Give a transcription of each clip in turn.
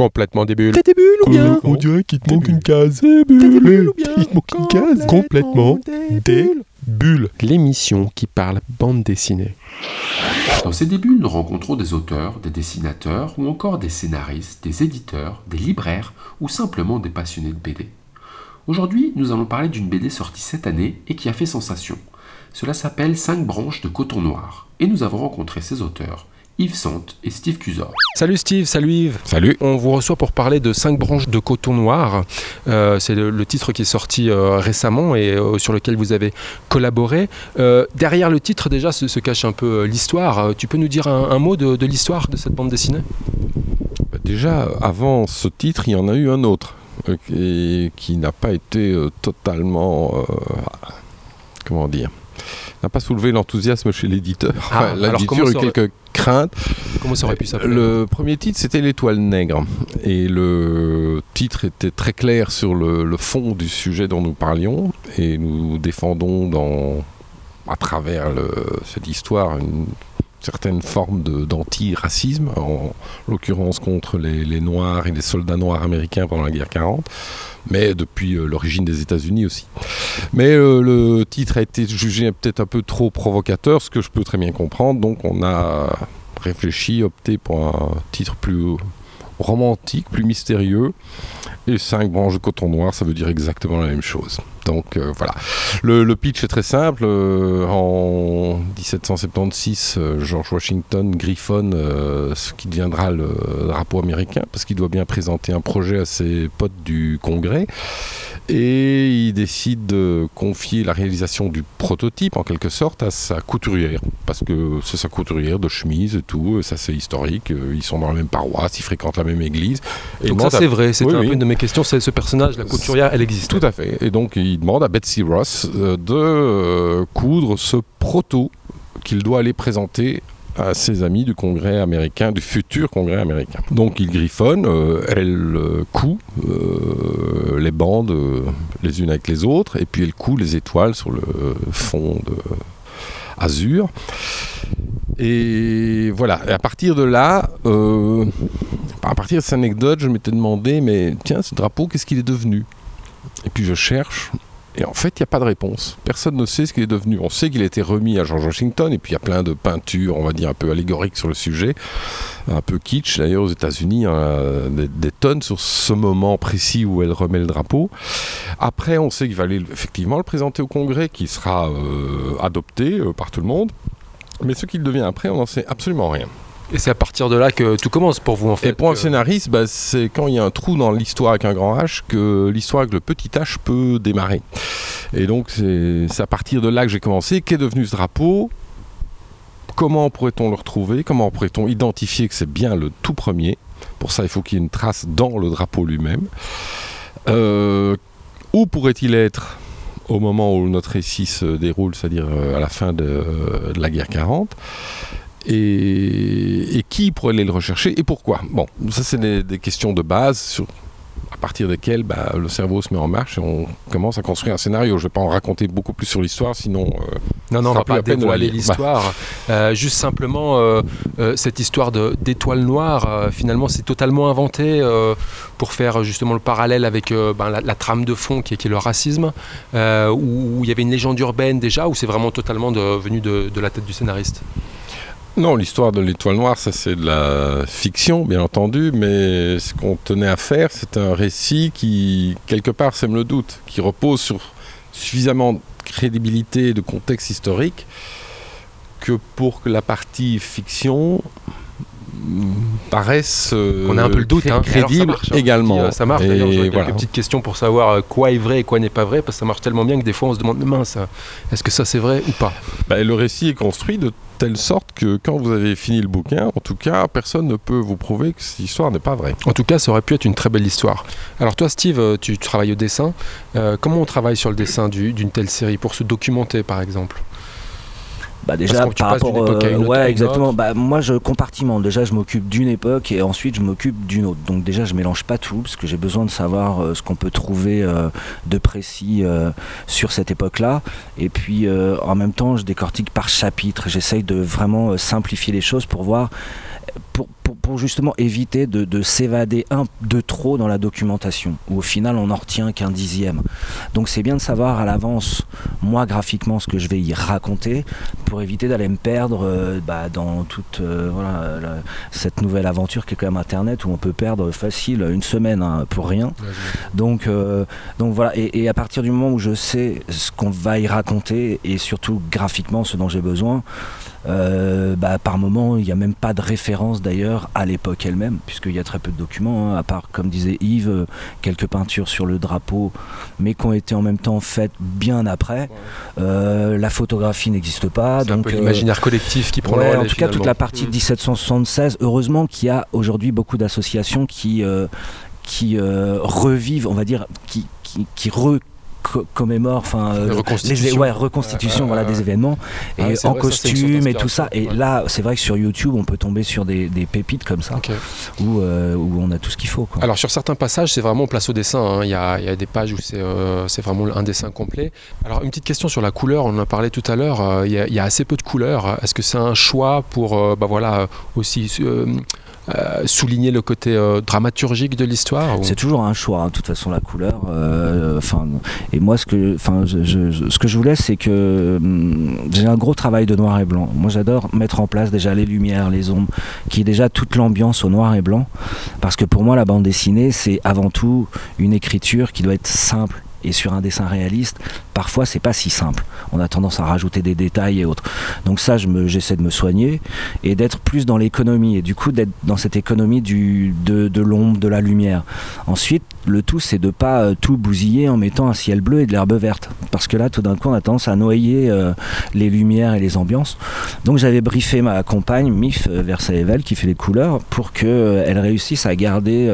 Complètement des bulles. T'as des bulles ou bien On dirait qu'il te manque une case. T'as des bulles ou bien Il te manque une case. Complètement des des bulles. bulles. L'émission qui parle bande dessinée. Dans ces débuts, nous rencontrons des auteurs, des dessinateurs ou encore des scénaristes, des éditeurs, des libraires ou simplement des passionnés de BD. Aujourd'hui, nous allons parler d'une BD sortie cette année et qui a fait sensation. Cela s'appelle 5 branches de coton noir et nous avons rencontré ses auteurs, Yves Sante et Steve Cusor. Salut Steve, salut Yves. Salut. On vous reçoit pour parler de 5 branches de coton noir. Euh, c'est le, le titre qui est sorti euh, récemment et euh, sur lequel vous avez collaboré. Euh, derrière le titre déjà se, se cache un peu euh, l'histoire. Euh, Tu peux nous dire un, un mot de, de l'histoire de cette bande dessinée? Bah, Déjà, avant ce titre, il y en a eu un autre qui, qui n'a pas été euh, totalement. euh, comment dire n'a pas soulevé l'enthousiasme chez l'éditeur. Ah, Enfin, L'éditeur a eu aurait- quelques craintes. Comment ça aurait pu s'appeler Le premier titre, c'était L'étoile nègre. Et le titre était très clair sur le, le fond du sujet dont nous parlions. Et nous défendons dans, à travers le- cette histoire une certaine forme de- d'anti-racisme, en l'occurrence contre les, les Noirs et les soldats noirs américains pendant la guerre 40, mais depuis euh, l'origine des États-Unis aussi. Mais euh, le titre a été jugé peut-être un peu trop provocateur, ce que je peux très bien comprendre, donc on a réfléchi, opté pour un titre plus romantique, plus mystérieux. Et cinq branches de coton noir, ça veut dire exactement la même chose. Donc euh, voilà. Le, pitch est très simple. Euh, en 1776, euh, George Washington griffonne ce qui deviendra le drapeau américain, parce qu'il doit bien présenter un projet à ses potes du Congrès. Et il décide de confier la réalisation du prototype, en quelque sorte, à sa couturière. Parce que c'est sa couturière de chemise et tout, ça c'est historique. Euh, Ils sont dans la même paroisse, ils fréquentent la même église. Et Donc ça à- c'est vrai, c'était Oui, un oui. peu une de mes questions, c'est ce personnage, la couturière, elle existe. Tout à fait. Et donc, il demande à Betsy Ross euh, de euh, coudre ce proto qu'il doit aller présenter à ses amis du Congrès américain, du futur Congrès américain. Donc il griffonne, euh, elle euh, coud euh, les bandes les unes avec les autres, et puis elle coud les étoiles sur le fond de azur. Et voilà, et à partir de là, à partir de cette anecdote, je m'étais demandé, mais tiens, ce drapeau, qu'est-ce qu'il est devenu? Et puis je cherche, et en fait, il n'y a pas de réponse. Personne ne sait ce qu'il est devenu. On sait qu'il a été remis à George Washington, et puis il y a plein de peintures, on va dire, un peu allégoriques sur le sujet, un peu kitsch d'ailleurs aux États-Unis, hein, des, des tonnes sur ce moment précis où elle remet le drapeau. Après, on sait qu'il va effectivement le présenter au Congrès, qui sera euh, adopté euh, par tout le monde. Mais ce qu'il devient après, on n'en sait absolument rien. Et c'est à partir de là que tout commence pour vous en fait. Et pour un scénariste, bah, c'est quand il y a un trou dans l'histoire avec un grand H que l'histoire avec le petit H peut démarrer. Et donc c'est à partir de là que j'ai commencé. Qu'est devenu ce drapeau? Comment pourrait-on le retrouver? Comment pourrait-on identifier que c'est bien le tout premier? Pour ça, il faut qu'il y ait une trace dans le drapeau lui-même. Euh, où pourrait-il être au moment où notre récit se déroule, c'est-à-dire euh, à la fin de, de la guerre 40 et, et qui pourrait aller le rechercher et pourquoi? Bon, ça c'est des, des questions de base sur, à partir desquelles bah, le cerveau se met en marche et on commence à construire un scénario. Je ne vais pas en raconter beaucoup plus sur l'histoire, sinon euh, Non, non, on va pas dévoiler l'histoire. Euh, juste simplement, euh, euh, cette histoire d'étoile noire, euh, finalement, c'est totalement inventé pour faire justement le parallèle avec ben, la, la trame de fond qui est, qui est le racisme, où où il y avait une légende urbaine déjà, ou c'est vraiment totalement de- venu de, de la tête du scénariste? Non, l'histoire de l'étoile noire, ça c'est de la fiction, bien entendu, mais ce qu'on tenait à faire, c'est un récit qui, quelque part, sème le doute, qui repose sur suffisamment de crédibilité et de contexte historique que pour que la partie fiction paraisse euh, On a un peu le doute. hein. Et alors, ça crédible marche, hein. également. Euh, ça marche Et d'ailleurs. Quelques voilà. petites questions pour savoir euh, quoi est vrai et quoi n'est pas vrai, parce que ça marche tellement bien que des fois on se demande, mince, est-ce que ça c'est vrai ou pas? Bah, le récit est construit de telle sorte que quand vous avez fini le bouquin, en tout cas, personne ne peut vous prouver que cette histoire n'est pas vraie. En tout cas, ça aurait pu être une très belle histoire. Alors toi, Steve, euh, tu travailles au dessin. Euh, comment on travaille sur le dessin du- d'une telle série pour se documenter, par exemple? Bah déjà par rapport euh, ouais exactement. bah moi je compartimente déjà je m'occupe d'une époque et ensuite je m'occupe d'une autre. Donc déjà je mélange pas tout parce que j'ai besoin de savoir euh, ce qu'on peut trouver euh, de précis euh, sur cette époque là et puis en même temps je décortique par chapitre. J'essaye de vraiment simplifier les choses pour voir pour, pour, justement éviter de, de s'évader un de trop dans la documentation, où au final on n'en retient qu'un dixième. Donc c'est bien de savoir à l'avance, moi graphiquement, ce que je vais y raconter, pour éviter d'aller me perdre euh, bah, dans toute euh, voilà, cette nouvelle aventure qui est quand même Internet, où on peut perdre facile une semaine hein, pour rien. donc, euh, donc voilà, et, et, à partir du moment où je sais ce qu'on va y raconter, et surtout graphiquement ce dont j'ai besoin, bah, par moment, il n'y a même pas de référence d'ailleurs à l'époque elle-même, puisqu'il y a très peu de documents, hein, à part, comme disait Yves, euh, quelques peintures sur le drapeau, mais qui ont été en même temps faites bien après. Euh, la photographie n'existe pas. C'est un peu l'imaginaire collectif qui prend ouais, En tout cas, toute la partie de 1776, mm. heureusement qu'il y a aujourd'hui beaucoup d'associations qui, qui revivent, on va dire, qui, qui, qui commémore enfin euh, les ouais, reconstitution voilà des événements. Et en costume et tout ça. Et là c'est vrai que sur YouTube on peut tomber sur des, des pépites comme ça. Où, euh, où, on a tout ce qu'il faut quoi. alors sur certains passages c'est vraiment place au dessin hein. il, y a, y des pages où c'est euh, c'est vraiment un dessin complet. Alors une petite question sur la couleur on en a parlé tout à l'heure il, il, y a assez peu de couleurs. Est-ce que c'est un choix pour bah voilà aussi euh, souligner le côté euh, dramaturgique de l'histoire C'est toujours un choix, hein, de toute façon, la couleur. Euh, et moi, ce que, ce que je voulais, c'est que hum, j'ai un gros travail de noir et blanc. Moi, j'adore mettre en place déjà les lumières, les ombres, qui est déjà toute l'ambiance au noir et blanc. Parce que pour moi, la bande dessinée, c'est avant tout une écriture qui doit être simple et sur un dessin réaliste, parfois c'est pas si simple. On a tendance à rajouter des détails et autres. Donc ça, j'essaie de me soigner et d'être plus dans l'économie et du coup d'être dans cette économie du, de, de l'ombre, de la lumière. Ensuite, le tout, c'est de pas euh, tout bousiller en mettant un ciel bleu et de l'herbe verte. Parce que là, tout d'un coup, on a tendance à noyer euh, les lumières et les ambiances. Donc j'avais briefé ma compagne, Mif euh, Versailles-Evel, qui fait les couleurs, pour qu'elle réussisse à garder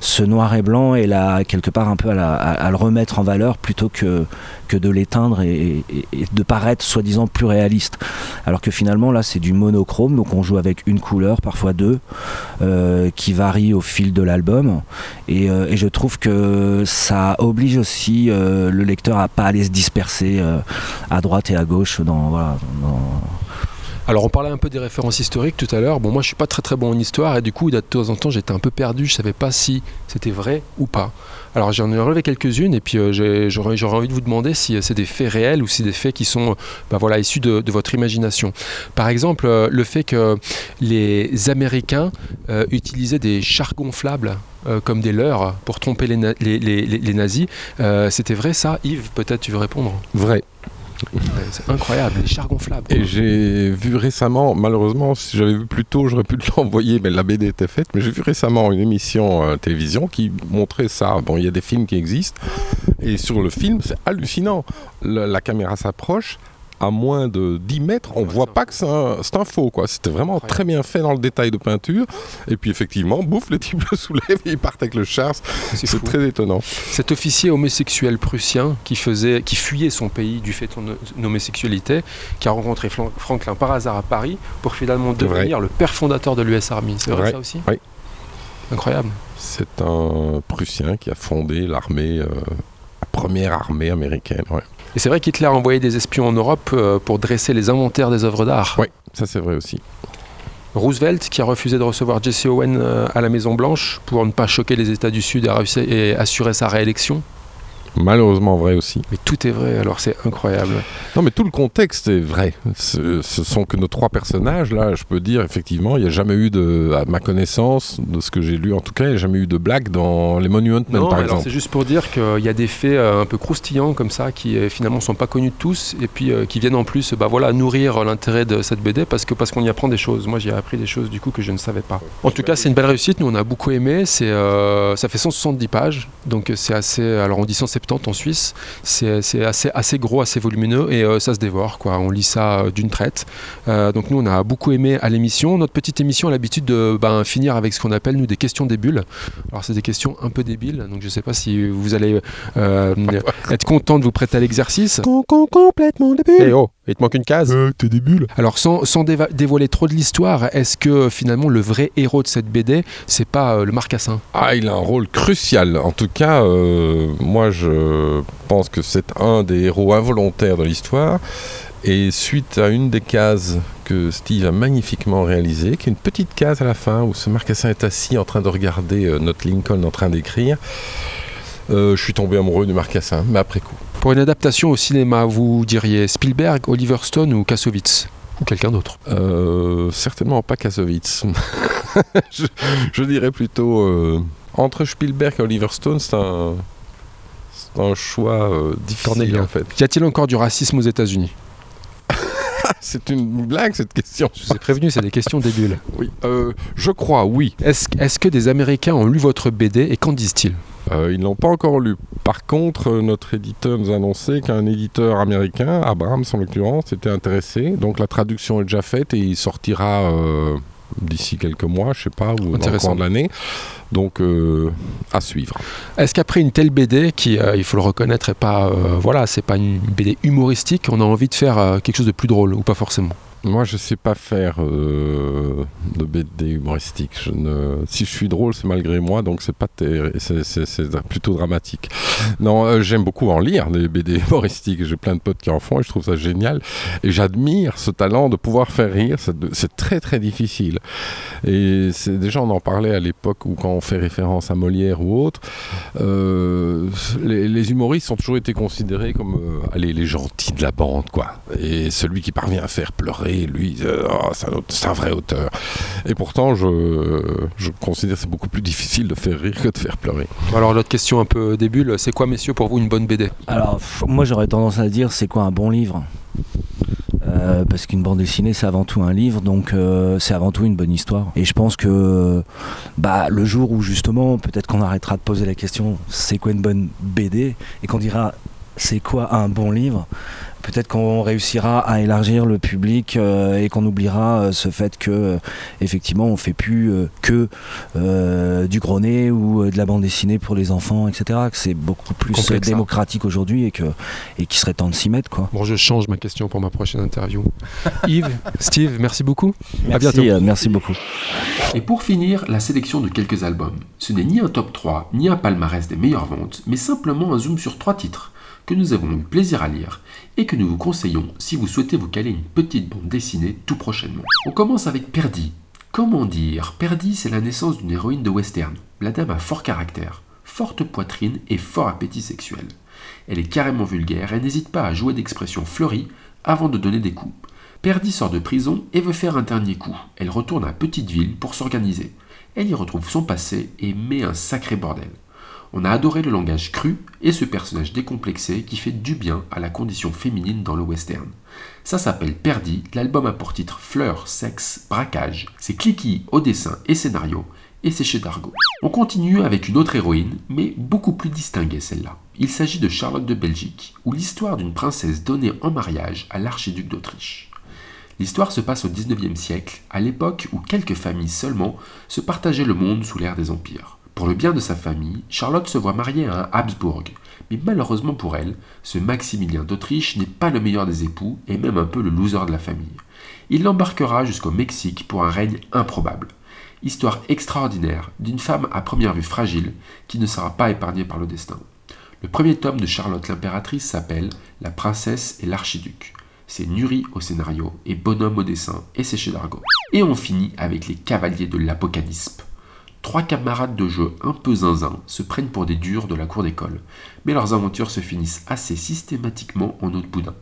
ce noir et blanc et là, quelque part un peu à, le remettre en valeur plutôt que, que de l'éteindre et, de paraître soi-disant plus réaliste. Alors que finalement là c'est du monochrome, donc on joue avec une couleur, parfois deux, qui varie au fil de l'album. Et, je trouve que ça oblige aussi euh, le lecteur à pas aller se disperser à droite et à gauche dans, voilà, alors on parlait un peu des références historiques tout à l'heure. Bon moi je suis pas très très bon en histoire et du coup de temps en temps j'étais un peu perdu, je savais pas si c'était vrai ou pas. Alors j'en ai relevé quelques-unes et puis euh, j'aurais envie de vous demander si euh, c'est des faits réels ou si des faits qui sont bah, voilà, issus de, votre imagination. Par exemple euh, le fait que les Américains utilisaient des chars gonflables comme des leurs pour tromper les, les nazis, c'était vrai ça Yves? Peut-être tu veux répondre? Vrai. C'est incroyable, les chars gonflables. Et j'ai vu récemment, malheureusement, si j'avais vu plus tôt, j'aurais pu l'envoyer, mais la BD était faite. Mais j'ai vu récemment une émission euh, télévision qui montrait ça. Bon, il y a des films qui existent. Et sur le film, c'est hallucinant. la caméra s'approche, à moins de 10 mètres, on voit pas que c'est un, faux. Quoi. C'était vraiment très bien fait dans le détail de peinture. Et puis effectivement, bouffe, les types le soulèvent et ils partent avec le char. C'est très étonnant. Cet officier homosexuel prussien qui, faisait, qui fuyait son pays du fait de son homosexualité, qui a rencontré Franklin par hasard à Paris pour finalement devenir le père fondateur de l'US Army. C'est vrai, ça aussi Oui. Incroyable. C'est un Prussien qui a fondé l'armée, euh, la première armée américaine. Ouais. Et c'est vrai qu'Hitler a envoyé des espions en Europe euh, pour dresser les inventaires des œuvres d'art. Oui, ça c'est vrai aussi. Roosevelt, qui a refusé de recevoir Jesse Owen euh, à la Maison Blanche pour ne pas choquer les États du Sud et assurer sa réélection. Malheureusement vrai aussi. Mais tout est vrai, alors c'est incroyable. Non, mais tout le contexte est vrai. Ce, sont que nos trois personnages, là, je peux dire, effectivement, il n'y a jamais eu de, à ma connaissance, de ce que j'ai lu en tout cas, il n'y a jamais eu de blague dans les Monument Men, par exemple. C'est juste pour dire qu'il y a des faits euh, un peu croustillants comme ça, qui euh, finalement ne sont pas connus de tous, et puis euh, qui viennent en plus bah, voilà, nourrir l'intérêt de cette BD, parce qu'on parce qu'on y apprend des choses. Moi, j'ai appris des choses du coup que je ne savais pas. En tout cas, c'est une belle réussite, nous on a beaucoup aimé, c'est ça fait 170 pages, donc c'est assez, alors on dit 170 en Suisse. C'est assez, assez gros, assez volumineux et euh, ça se dévore. Quoi. On lit ça euh, d'une traite. Euh, donc nous, on a beaucoup aimé à l'émission. Notre petite émission a l'habitude de ben, finir avec ce qu'on appelle nous des questions débiles. Alors c'est des questions un peu débiles. Donc je ne sais pas si vous allez être content de vous prêter à l'exercice. complètement débile. Oh, il te manque une case. T'es débile. Alors sans, sans dévoiler trop de l'histoire, est-ce que finalement le vrai héros de cette BD, c'est pas le Marcassin? Ah, il a un rôle crucial. En tout cas, moi je pense que c'est un des héros involontaires de l'histoire. Et suite à une des cases que Steve a magnifiquement réalisé, qui est une petite case à la fin où ce Marcassin est assis en train de regarder euh, notre Lincoln en train d'écrire. Euh, je suis tombé amoureux du Marcassin, mais après coup. Pour une adaptation au cinéma, vous diriez Spielberg, Oliver Stone ou Kassovitz Ou quelqu'un d'autre? Euh, certainement pas Kassovitz. je, je dirais plutôt euh, entre Spielberg et Oliver Stone, c'est un, choix euh, difficile en fait. Y a-t-il encore du racisme aux États-Unis? C'est une blague cette question. Je vous ai prévenu, c'est des questions débiles. Oui, euh, je crois, oui. Est-ce est-ce que des Américains ont lu votre BD et qu'en disent-ils? Euh, ils l'ont pas encore lu. Par contre, euh, notre éditeur nous a annoncé qu'un éditeur américain, Abrams en l'occurrence, était intéressé. Donc la traduction est déjà faite et il sortira euh, d'ici quelques mois, je sais pas, ou dans le Intéressant. courant de l'année. Donc euh, à suivre. Est-ce qu'après une telle BD, qui, il faut le reconnaître, est pas, voilà, c'est pas une BD humoristique, on a envie de faire quelque chose de plus drôle ou pas forcément? Moi, je sais pas faire euh, de BD humoristique. Ne... Si je suis drôle, c'est malgré moi, donc c'est pas terri- c'est, plutôt dramatique. Non, euh, j'aime beaucoup en lire des BD humoristiques. J'ai plein de potes qui en font et je trouve ça génial. Et j'admire ce talent de pouvoir faire rire. C'est, très très difficile. Et déjà on en parlait à l'époque où quand on fait référence à Molière ou autre, euh, les, les humoristes ont toujours été considérés comme allez, les gentils de la bande, quoi. Et celui qui parvient à faire pleurer, lui, euh, oh, c'est, un, autre- c'est un vrai auteur. Et pourtant, je, je considère que c'est beaucoup plus difficile de faire rire que de faire pleurer. Alors l'autre question un peu débile, c'est quoi messieurs pour vous une bonne BD Alors, moi j'aurais tendance à dire c'est quoi un bon livre? Euh, parce qu'une bande dessinée c'est avant tout un livre donc euh, c'est avant tout une bonne histoire et je pense que bah, le jour où justement peut-être qu'on arrêtera de poser la question c'est quoi une bonne BD et qu'on dira c'est quoi un bon livre? Peut-être qu'on réussira à élargir le public euh, et qu'on oubliera euh, ce fait que euh, effectivement on fait plus euh, que euh, du gros nez ou euh, de la bande dessinée pour les enfants etc que c'est beaucoup plus Complexe, hein. démocratique aujourd'hui et que et qu'il serait temps de s'y mettre quoi Bon, je change ma question pour ma prochaine interview. Yves, Steve, merci beaucoup. À merci, bientôt. euh, merci beaucoup Et pour finir, la sélection de quelques albums. Ce n'est ni un top 3, ni un palmarès des meilleures ventes, mais simplement un zoom sur trois titres que nous avons eu plaisir à lire et que nous vous conseillons si vous souhaitez vous caler une petite bande dessinée tout prochainement. On commence avec Perdy. Comment dire? Perdy, c'est la naissance d'une héroïne de western. La dame a fort caractère, forte poitrine et fort appétit sexuel. Elle est carrément vulgaire et n'hésite pas à jouer d'expressions fleuries avant de donner des coups. Perdy sort de prison et veut faire un dernier coup. Elle retourne à Petite Ville pour s'organiser. Elle y retrouve son passé et met un sacré bordel. On a adoré le langage cru et ce personnage décomplexé qui fait du bien à la condition féminine dans le western. Ça s'appelle Perdy, l'album a pour titre Fleurs, sexe, braquage. C'est cliquis au dessin et scénario et c'est chez Dargo. On continue avec une autre héroïne, mais beaucoup plus distinguée celle-là. Il s'agit de Charlotte de Belgique, ou l'histoire d'une princesse donnée en mariage à l'archiduc d'Autriche. L'histoire se passe au XIXe siècle, à l'époque où quelques familles seulement se partageaient le monde sous l'ère des empires. Pour le bien de sa famille, Charlotte se voit mariée à un Habsbourg, mais malheureusement pour elle, ce Maximilien d'Autriche n'est pas le meilleur des époux et même un peu le loser de la famille. Il l'embarquera jusqu'au Mexique pour un règne improbable. Histoire extraordinaire d'une femme à première vue fragile qui ne sera pas épargnée par le destin. Le premier tome de Charlotte l'impératrice s'appelle La princesse et l'archiduc. C'est Nuri au scénario et Bonhomme au dessin, et c'est chez Dargo. Et on finit avec les cavaliers de l'apocalypse. Trois camarades de jeu un peu zinzin se prennent pour des durs de la cour d'école, mais leurs aventures se finissent assez systématiquement en eau de boudin.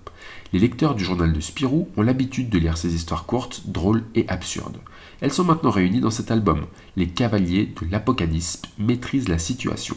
Les lecteurs du journal de Spirou ont l'habitude de lire ces histoires courtes, drôles et absurdes. Elles sont maintenant réunies dans cet album. Les cavaliers de l'apocalypse maîtrisent la situation.